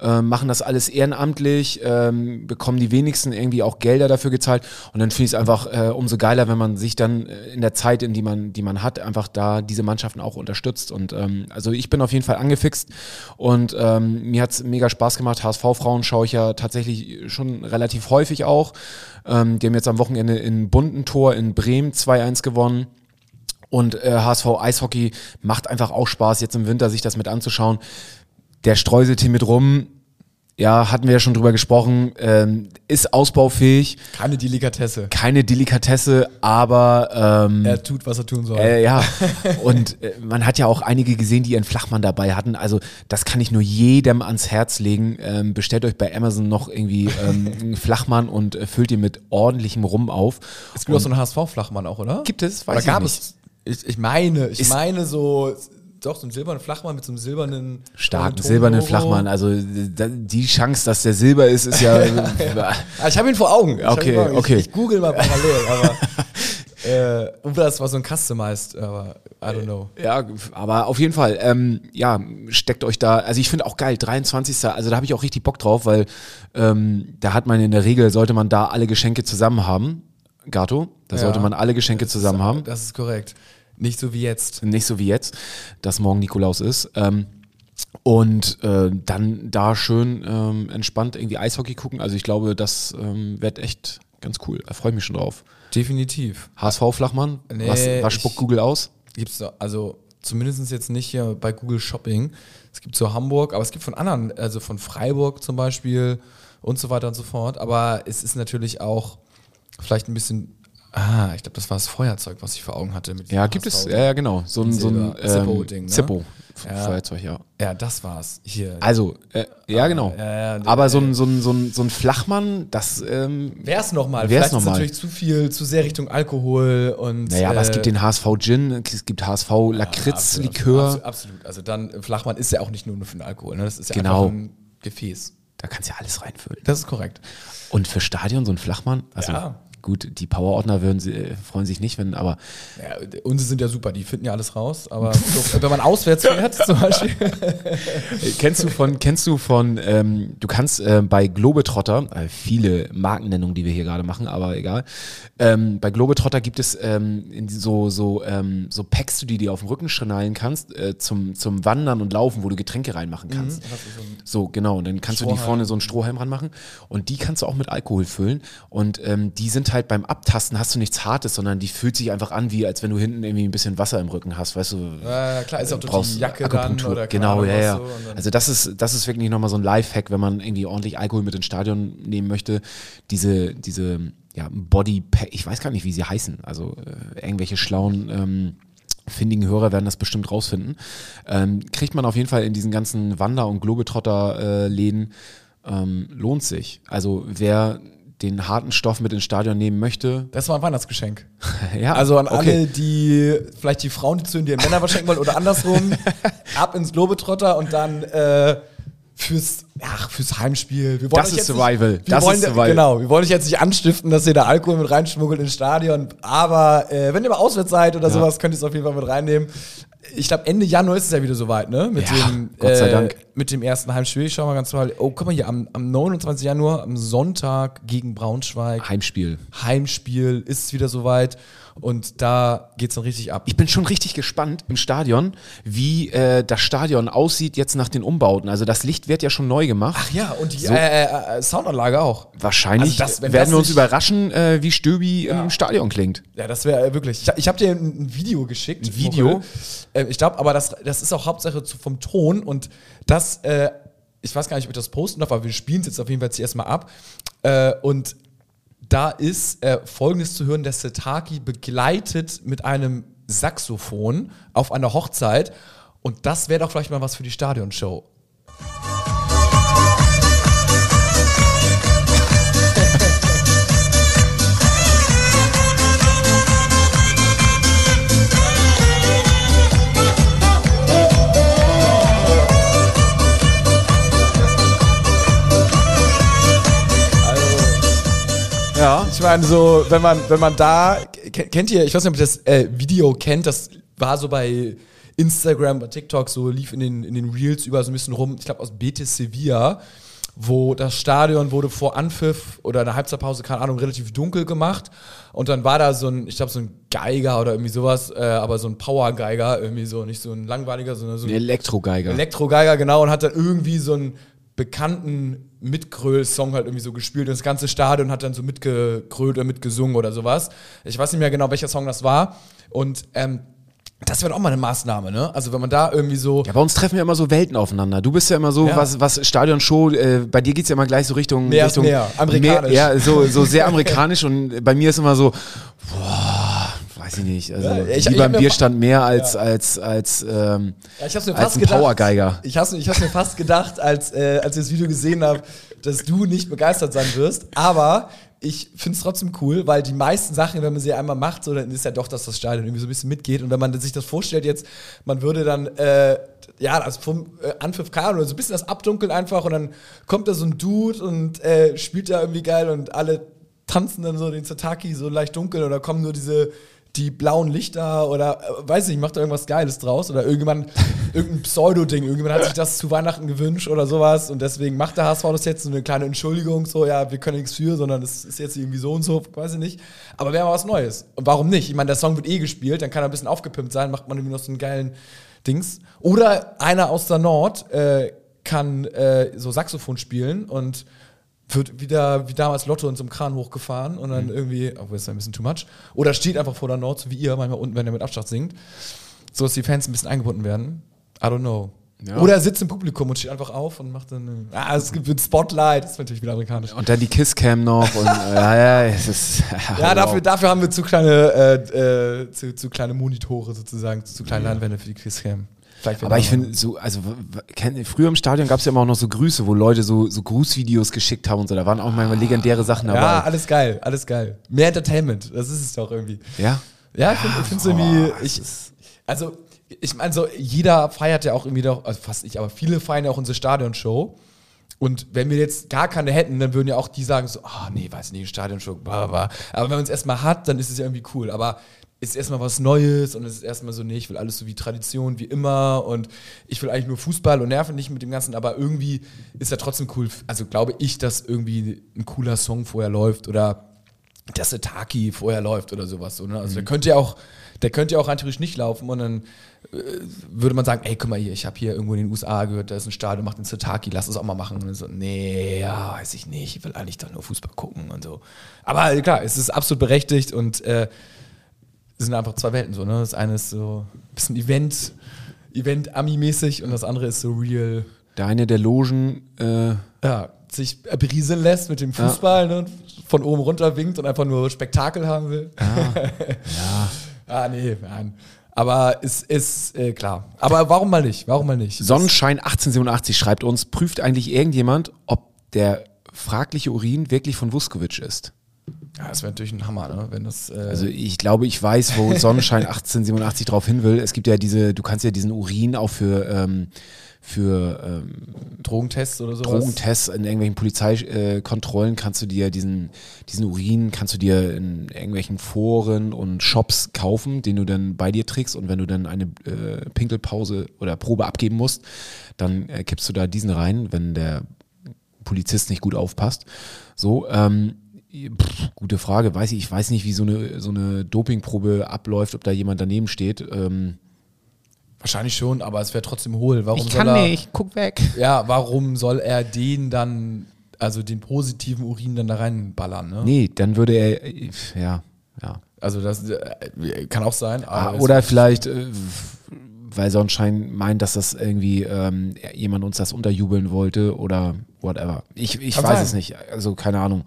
äh, machen das alles ehrenamtlich, ähm, bekommen die wenigsten irgendwie auch Gelder dafür gezahlt. Und dann finde ich es einfach äh, umso geiler, wenn man sich dann äh, in der Zeit, in die man, die man hat, einfach da diese Mannschaften auch unterstützt. Und ähm, also ich bin auf jeden Fall angefixt und ähm, mir hat es mega Spaß gemacht. HSV-Frauen schaue ich ja tatsächlich schon relativ häufig auch. Ähm, die haben jetzt am Wochenende in Bundentor in Bremen 2-1 gewonnen. Und äh, HSV Eishockey macht einfach auch Spaß, jetzt im Winter sich das mit anzuschauen der Streuseltee mit rum, ja, hatten wir ja schon drüber gesprochen, ähm, ist ausbaufähig. Keine Delikatesse. Keine Delikatesse, aber ähm, er tut, was er tun soll. Äh, ja, und äh, man hat ja auch einige gesehen, die ihren Flachmann dabei hatten. Also das kann ich nur jedem ans Herz legen. Ähm, bestellt euch bei Amazon noch irgendwie ähm, *laughs* einen Flachmann und äh, füllt ihn mit ordentlichem Rum auf. Es gibt auch so einen HSV-Flachmann auch, oder? Gibt es? Weiß oder gab nicht. es? Ich, ich meine, ich ist, meine so doch, so einen silbernen Flachmann mit so einem silbernen. Starken silbernen Flachmann. Also die Chance, dass der Silber ist, ist ja. *laughs* Ah, ich habe ihn vor Augen. Ich okay, Augen. okay. Ich, ich, google mal parallel, aber. *laughs* Äh, das war so ein Customized, aber I don't know. Ja, aber auf jeden Fall, ähm, ja, steckt euch da, also ich finde auch geil, 23. Also da habe ich auch richtig Bock drauf, weil ähm, da hat man in der Regel, sollte man da alle Geschenke zusammen haben. Gato, da ja, sollte man alle Geschenke zusammen haben. Das ist korrekt. Nicht so wie jetzt. Nicht so wie jetzt, dass morgen Nikolaus ist. Ähm, und äh, dann da schön ähm, entspannt irgendwie Eishockey gucken. Also ich glaube, das ähm, wird echt ganz cool. Da freue ich mich schon drauf. Definitiv. HSV-Flachmann? Nee, was, was spuckt Google aus? Gibt's da, also zumindest jetzt nicht hier bei Google Shopping. Es gibt so Hamburg, aber es gibt von anderen, also von Freiburg zum Beispiel und so weiter und so fort. Aber es ist natürlich auch vielleicht ein bisschen Ah, ich glaube, das war das Feuerzeug, was ich vor Augen hatte. ja, gibt es, ja, ja, genau. So ein, so ein ähm. Ne? Zippo. Ja. Feuerzeug, ja. Ja, das war's. Hier. Also, äh, ja, genau. Ja, ja, Aber so ein, so, ein, so, ein, so ein Flachmann, das. Ähm, wär's nochmal. Wär's Vielleicht noch ist natürlich zu viel, zu sehr Richtung Alkohol und. Naja, äh, aber es gibt den HSV Gin, es gibt HSV Lakritz-Likör. Absolut, absolut, Also dann, Flachmann ist ja auch nicht nur für den Alkohol, ne? Das ist ja genau. einfach ein Gefäß. Da kannst du ja alles reinfüllen. Das ist korrekt. Und für Stadion so ein Flachmann? Also, ja. Gut, die Powerordner würden sie, äh, freuen sich nicht, wenn, aber. Ja, unsere sind ja super, die finden ja alles raus. Aber *laughs* so, wenn man auswärts fährt, *laughs* zum Beispiel. kennst du von, kennst du von, ähm, du kannst äh, bei Globetrotter, äh, viele Markennennungen, die wir hier gerade machen, aber egal. Ähm, bei Globetrotter gibt es ähm, so, so, ähm, so Packs, die dir auf den Rücken schnallen kannst, äh, zum, zum Wandern und Laufen, wo du Getränke reinmachen kannst. Mhm, so, so, genau. Und dann kannst du die vorne so einen Strohhalm ranmachen. Und die kannst du auch mit Alkohol füllen. Und ähm, die sind halt halt beim Abtasten hast du nichts Hartes, sondern die fühlt sich einfach an, wie als wenn du hinten irgendwie ein bisschen Wasser im Rücken hast, weißt du. Ja, klar, ist auch durch brauchst die Jacke dann oder Genau, ja, ja. So also das ist, das ist wirklich nochmal so ein Lifehack, wenn man irgendwie ordentlich Alkohol mit ins Stadion nehmen möchte. Diese, diese, ja, Body, ich weiß gar nicht, wie sie heißen. Also äh, irgendwelche schlauen, ähm, findigen Hörer werden das bestimmt rausfinden. Ähm, kriegt man auf jeden Fall in diesen ganzen Wander- und Globetrotter-Läden. Äh, ähm, lohnt sich. Also wer den harten Stoff mit ins Stadion nehmen möchte. Das war ein Weihnachtsgeschenk. *laughs* ja. Also an okay. alle, die vielleicht die Frauen, die zu den Männern was schenken wollen oder andersrum, *laughs* ab ins Globetrotter und dann äh, fürs, ach, fürs Heimspiel. das ist Survival. Nicht, das wollen, ist Survival. Genau, wir das ist Survival. Wir das wollen, ist Survival. Genau, wir wollen euch jetzt nicht anstiften, dass ihr da Alkohol mit reinschmuggelt ins Stadion. Aber äh, wenn ihr mal auswärts seid oder Ja. sowas, könnt ihr es auf jeden Fall mit reinnehmen. Ich glaube, Ende Januar ist es ja wieder soweit, ne? Mit Ja, dem, Gott sei äh, Dank. Mit dem ersten Heimspiel. Ich schau mal ganz mal. Oh, guck mal hier, am, am 29. Januar, am Sonntag gegen Braunschweig. Heimspiel. Heimspiel ist es wieder soweit. Und da geht's dann richtig ab. Ich bin schon richtig gespannt im Stadion, wie äh, das Stadion aussieht jetzt nach den Umbauten. Also das Licht wird ja schon neu gemacht. Ach ja, und die So. äh, äh, Soundanlage auch. Wahrscheinlich Also das- werden wir uns überraschen, äh, wie Stöbi im Stadion klingt. Ja, das wäre wirklich. Ich, ich habe dir ein, Video geschickt. Ein Video? Äh, ich glaube, aber das, das ist auch Hauptsache vom Ton und das, äh, ich weiß gar nicht, ob ich das posten darf, aber wir spielen es jetzt auf jeden Fall jetzt erstmal ab. Äh, und da ist äh, folgendes zu hören: Der Setaki begleitet mit einem Saxophon auf einer Hochzeit. Und das wäre doch vielleicht mal was für die Stadionshow. Ja. Ich meine, so, wenn man, wenn man da, ke- kennt ihr, ich weiß nicht, ob ihr das äh, Video kennt, das war so bei Instagram, bei TikTok, so lief in den, in den Reels über so ein bisschen rum, ich glaube aus Betis Sevilla, wo das Stadion wurde vor Anpfiff oder einer Halbzeitpause, keine Ahnung, relativ dunkel gemacht. Und dann war da so ein, ich glaube, so ein Geiger oder irgendwie sowas, äh, aber so ein Power-Geiger, irgendwie so, nicht so ein langweiliger, sondern so Ein ein Elektrogeiger. Elektrogeiger, genau, und hat dann irgendwie so einen bekannten Mitgröl-Song halt irgendwie so gespielt und das ganze Stadion hat dann so mitgegrölt oder mitgesungen oder sowas. Ich weiß nicht mehr genau, welcher Song das war. Und ähm, das wäre auch mal eine Maßnahme, ne? Also wenn man da irgendwie so. ja, bei uns treffen ja immer so Welten aufeinander. Du bist ja immer so, Ja. was, was Stadionshow, äh, bei dir geht's ja immer gleich so Richtung. Mehr Richtung mehr, amerikanisch. Mehr, ja, so, so sehr amerikanisch und bei mir ist immer so, boah, weiß ich nicht. Also Ja, ich- wie ich mir Bierstand mehr als, als, als, ähm, Ja, ich hab's mir als fast ein gedacht. Powergeiger. Ich hab's, ich hab's mir fast gedacht, als, äh, als ich das Video gesehen habe, dass du nicht begeistert sein wirst. Aber ich find's trotzdem cool, weil die meisten Sachen, wenn man sie einmal macht, so, dann ist ja doch, dass das Stadion irgendwie so ein bisschen mitgeht. Und wenn man sich das vorstellt jetzt, man würde dann, äh, ja, das vom äh, Anpfiff keine Ahnung, so ein bisschen das abdunkeln einfach und dann kommt da so ein Dude und äh, spielt da irgendwie geil und alle tanzen dann so den Zataki so leicht dunkel oder kommen nur diese die blauen Lichter oder äh, weiß nicht, macht da irgendwas Geiles draus oder irgendjemand *laughs* irgendein Pseudo-Ding, irgendjemand hat sich das zu Weihnachten gewünscht oder sowas und deswegen macht der HSV das jetzt so eine kleine Entschuldigung, so ja, wir können nichts für, sondern es ist jetzt irgendwie so und so, weiß ich nicht. Aber wäre mal was Neues. Und warum nicht? Ich meine, der Song wird eh gespielt, dann kann er ein bisschen aufgepimpt sein, macht man irgendwie noch so einen geilen Dings. Oder einer aus der Nord äh, kann äh, so Saxophon spielen und wird wieder wie damals Lotto in so einem Kran hochgefahren und Mhm. dann irgendwie, oh, das ist ein bisschen too much. Oder steht einfach vor der Nord, so wie ihr, manchmal unten, wenn er mit Abstand singt, so dass die Fans ein bisschen eingebunden werden. I don't know. Ja. Oder er sitzt im Publikum und steht einfach auf und macht dann. Ah, es gibt ein Spotlight, das ist natürlich wieder amerikanisch. Und dann die Kisscam noch und äh, ja, ja, es ist. *laughs* Ja, wow. dafür, dafür haben wir zu kleine, äh, äh, zu, zu kleine Monitore sozusagen, zu kleine Leinwände für die Quizcam. Aber ich finde so, also kenn, früher im Stadion gab es ja immer auch noch so Grüße, wo Leute so, so Grußvideos geschickt haben und so. Da waren auch manchmal legendäre Sachen mal- dabei. Ja, alles geil, alles geil. Mehr Entertainment, das ist es doch irgendwie. Ja. Ja, ich finde es irgendwie. Ich, also, ich meine, so, jeder feiert ja auch irgendwie doch, also fast nicht, aber viele feiern ja auch unsere Stadionshow. Und wenn wir jetzt gar keine hätten, dann würden ja auch die sagen so, ah nee, weiß nicht, Stadionshow, bla, bla. Aber wenn man es erstmal hat, dann ist es ja irgendwie cool. Aber ist erstmal was Neues und es ist erstmal so, nee, ich will alles so wie Tradition, wie immer und ich will eigentlich nur Fußball und nerven nicht mit dem Ganzen, aber irgendwie ist ja trotzdem cool. Also glaube ich, dass irgendwie ein cooler Song vorher läuft oder dass der Taki vorher läuft oder sowas. So, ne? Also der könnte ja auch, der könnte ja auch rein theoretisch nicht laufen und dann äh, würde man sagen, ey, guck mal hier, ich habe hier irgendwo in den USA gehört, da ist ein Stadion, macht den Sataki, lass es auch mal machen. Und so, nee, ja, weiß ich nicht, ich will eigentlich doch nur Fußball gucken und so. Aber äh, klar, es ist absolut berechtigt und äh, sind einfach zwei Welten so, ne? Das eine ist so ein bisschen Event, Event-Ami-mäßig und das andere ist so real, Der eine der Logen, äh, ja, sich berieseln lässt mit dem Fußball, ne? Von oben runter winkt und einfach nur Spektakel haben will. *laughs* ja. Ah, nee, nein. Aber es ist äh, klar. Aber warum mal nicht? Warum mal nicht? Sonnenschein 1887 schreibt uns, prüft eigentlich irgendjemand, ob der fragliche Urin wirklich von Vuskovic ist? Ja, das wäre natürlich ein Hammer, ne? Wenn das. Äh, Also ich glaube, ich weiß, wo Sonnenschein *laughs* 1887 drauf hin will. Es gibt ja diese, du kannst ja diesen Urin auch für, ähm, für ähm, Drogentests oder sowas? Drogentests in irgendwelchen Polizeikontrollen äh, kannst du dir diesen, diesen Urin kannst du dir in irgendwelchen Foren und Shops kaufen, den du dann bei dir trägst und wenn du dann eine äh, Pinkelpause oder Probe abgeben musst, dann äh, kippst du da diesen rein, wenn der Polizist nicht gut aufpasst. So, ähm, pff, gute Frage, weiß ich, ich weiß nicht, wie so eine, so eine Dopingprobe abläuft, ob da jemand daneben steht. Ähm, Wahrscheinlich schon, aber es wäre trotzdem hohl. Warum ich kann soll er, nicht, guck weg. Ja, warum soll er den dann, also den positiven Urin dann da reinballern? Ne? Nee, dann würde er, ja, ja. Also das äh, kann auch sein. Ah, oder vielleicht, äh, weil Sonnenschein meint, dass das irgendwie ähm, jemand uns das unterjubeln wollte oder whatever. Ich, ich weiß sein. es nicht. Also keine Ahnung.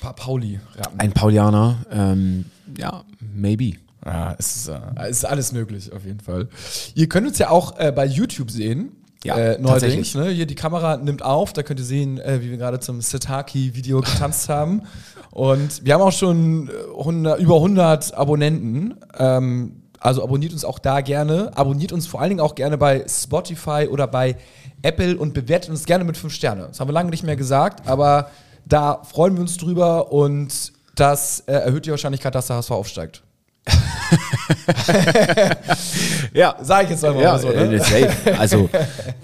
Pa Pauli. Ja, Ein Paulianer, ähm, ja, maybe. ja es, ist, äh, es ist alles möglich, auf jeden Fall. Ihr könnt uns ja auch äh, bei YouTube sehen. Ja, äh, neuerdings. Ne? Hier die Kamera nimmt auf, da könnt ihr sehen, äh, wie wir gerade zum Setaki-Video *laughs* getanzt haben. Und wir haben auch schon äh, 100, über 100 Abonnenten. Ähm, also abonniert uns auch da gerne. Abonniert uns vor allen Dingen auch gerne bei Spotify oder bei Apple und bewertet uns gerne mit 5 Sterne. Das haben wir lange nicht mehr gesagt, aber da freuen wir uns drüber und das äh, erhöht die Wahrscheinlichkeit, dass der HSV aufsteigt. Ja, Sag ich jetzt einfach ja, mal so, ne? safe. Also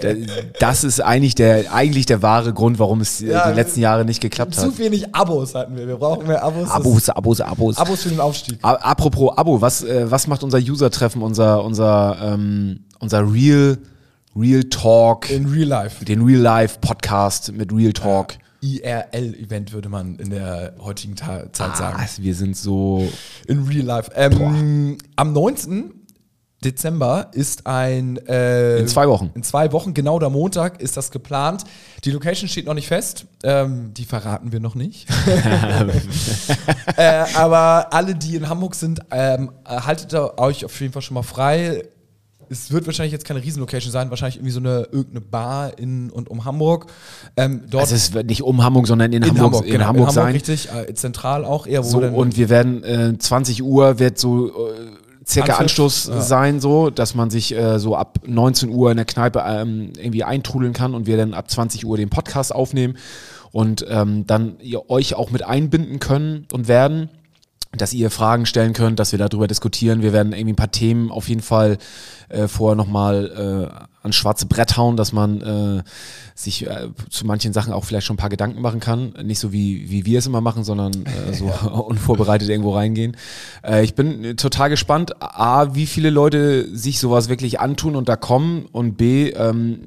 da- das ist eigentlich der, eigentlich der wahre Grund, warum es äh, Ja, die letzten Jahre nicht geklappt Zu hat. wenig Abos hatten wir. Wir brauchen mehr Abos. Abos, Abos, Abos. Abos für den Aufstieg. A- Apropos Abo, was, äh, was macht unser User-Treffen, unser, unser, ähm, unser Real, Real Talk, In Real Life. den Real Life Podcast mit Real Talk? IRL-Event würde man in der heutigen Ta Zeit Ah, sagen. wir sind so. In Real Life. Ähm, am 19. Dezember ist ein. Äh, In zwei Wochen. In zwei Wochen, genau der Montag, ist das geplant. Die Location steht noch nicht fest. Ähm, die verraten wir noch nicht. *laughs* äh, aber alle, die in Hamburg sind, ähm, haltet euch auf jeden Fall schon mal frei. Es wird wahrscheinlich jetzt keine Riesenlocation sein, wahrscheinlich irgendwie so eine irgendeine Bar in und um Hamburg. Ähm, dort Also es wird nicht um Hamburg, sondern in, Hamburg, in genau, Hamburg sein. richtig, äh, zentral auch eher. Wo So, und wir werden äh, 20 Uhr wird so äh, circa Anpfiff, Anstoß ja. sein, so, dass man sich äh, so ab 19 Uhr in der Kneipe ähm, irgendwie eintrudeln kann und wir dann ab 20 Uhr den Podcast aufnehmen und ähm, dann ihr euch auch mit einbinden können und werden dass ihr Fragen stellen könnt, dass wir darüber diskutieren. Wir werden irgendwie ein paar Themen auf jeden Fall äh, vorher nochmal äh, ans schwarze Brett hauen, dass man äh, sich äh, zu manchen Sachen auch vielleicht schon ein paar Gedanken machen kann. Nicht so wie, wie wir es immer machen, sondern äh, *laughs* so *laughs* unvorbereitet irgendwo reingehen. Äh, ich bin äh, total gespannt, A, wie viele Leute sich sowas wirklich antun und da kommen und B, ähm,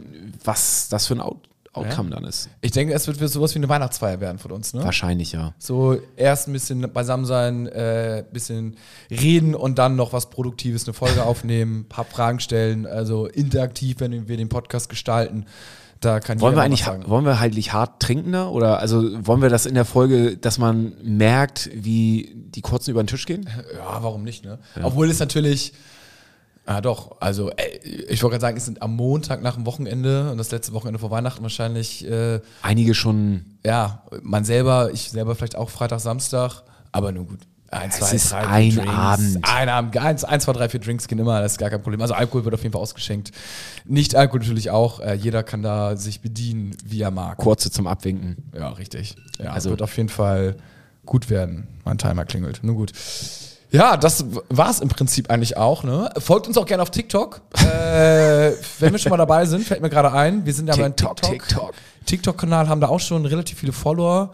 was das für ein Out Outcome dann ist. ich denke, es wird sowas wie eine Weihnachtsfeier werden von uns, ne? Wahrscheinlich ja. So erst ein bisschen beisammen sein, äh, bisschen reden und dann noch was Produktives, eine Folge aufnehmen, paar Fragen stellen, also interaktiv, wenn wir den Podcast gestalten. Da kann Wollen wir eigentlich, wollen wir halt hart trinken da? Oder also wollen wir das in der Folge, dass man merkt, wie die kurzen über den Tisch gehen? Ja, warum nicht, ne? Obwohl es natürlich. Ah, doch. Also, ey, ich wollte gerade sagen, es sind am Montag nach dem Wochenende und das letzte Wochenende vor Weihnachten wahrscheinlich, äh, Einige schon. ja, man selber, ich selber vielleicht auch Freitag, Samstag, aber nun gut. Ein, Es zwei, ist drei, ein Drinks. Abend. Ein Abend. Eins, ein, zwei, drei, vier Drinks gehen immer, das ist gar kein Problem. Also Alkohol wird auf jeden Fall ausgeschenkt. Nicht Alkohol natürlich auch. Äh, jeder kann da sich bedienen, wie er mag. Kurze zum Abwinken. Ja, richtig. Ja, Also- also wird auf jeden Fall gut werden. Mein Timer klingelt. Nun gut. Ja, das war es im Prinzip eigentlich auch. Ne? Folgt uns auch gerne auf TikTok. äh, *laughs* wenn wir schon mal dabei sind, fällt mir gerade ein, wir sind ja beim TikTok, TikTok. TikTok. TikTok-Kanal haben da auch schon relativ viele Follower.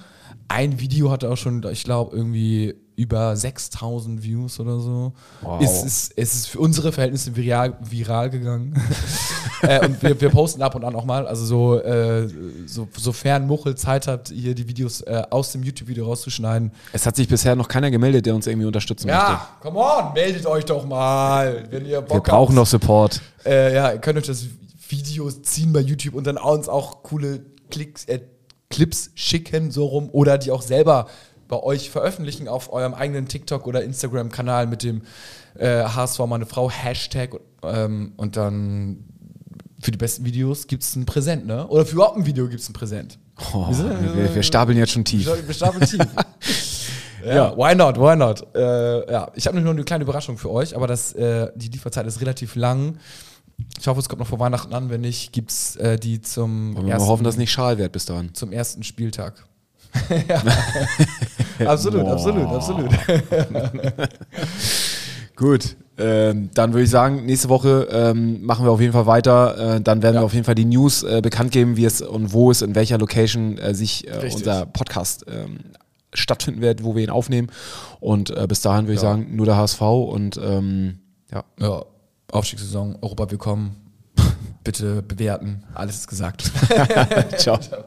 Ein Video hatte auch schon, ich glaube, irgendwie über 6000 Views oder so. Wow. Es, ist, es ist für unsere Verhältnisse viral, viral gegangen. *laughs* äh, und wir, wir posten ab und an auch mal. Also so, äh, so sofern Muchel Zeit hat, hier die Videos äh, aus dem YouTube-Video rauszuschneiden. Es hat sich bisher noch keiner gemeldet, der uns irgendwie unterstützen möchte. Ja, come on, meldet euch doch mal, wenn ihr Bock Wir brauchen noch habt. Support. Äh, ja, ihr könnt euch das Video ziehen bei YouTube und dann uns auch coole Klicks, äh, Clips schicken, so rum, oder die auch selber bei euch veröffentlichen auf eurem eigenen TikTok- oder Instagram-Kanal mit dem äh, HSV meine Frau Hashtag ähm, und dann für die besten Videos gibt es ein Präsent, ne? Oder für überhaupt ein Video gibt es ein Präsent. Oh, wir, wir stapeln jetzt schon tief. Wir stapeln tief. *laughs* ja, why not, why not? Äh, ja, ich habe nur eine kleine Überraschung für euch, aber das, äh, die Lieferzeit ist relativ lang. Ich hoffe, es kommt noch vor Weihnachten an. Wenn nicht, gibt es äh, die zum. Wir mal hoffen, dass nicht schal bis dahin. Zum ersten Spieltag. *laughs* absolut, absolut, absolut. *laughs* Gut, ähm, dann würde ich sagen, nächste Woche ähm, machen wir auf jeden Fall weiter. Äh, dann werden ja. wir auf jeden Fall die News äh, bekannt geben, wie es und wo es in welcher Location äh, sich äh, unser Podcast ähm, stattfinden wird, wo wir ihn aufnehmen. Und äh, bis dahin würde ja. ich sagen, nur der HSV und ähm, ja. ja. Aufstiegssaison, Europa willkommen. *laughs* Bitte bewerten. Alles ist gesagt. Ciao. Ciao.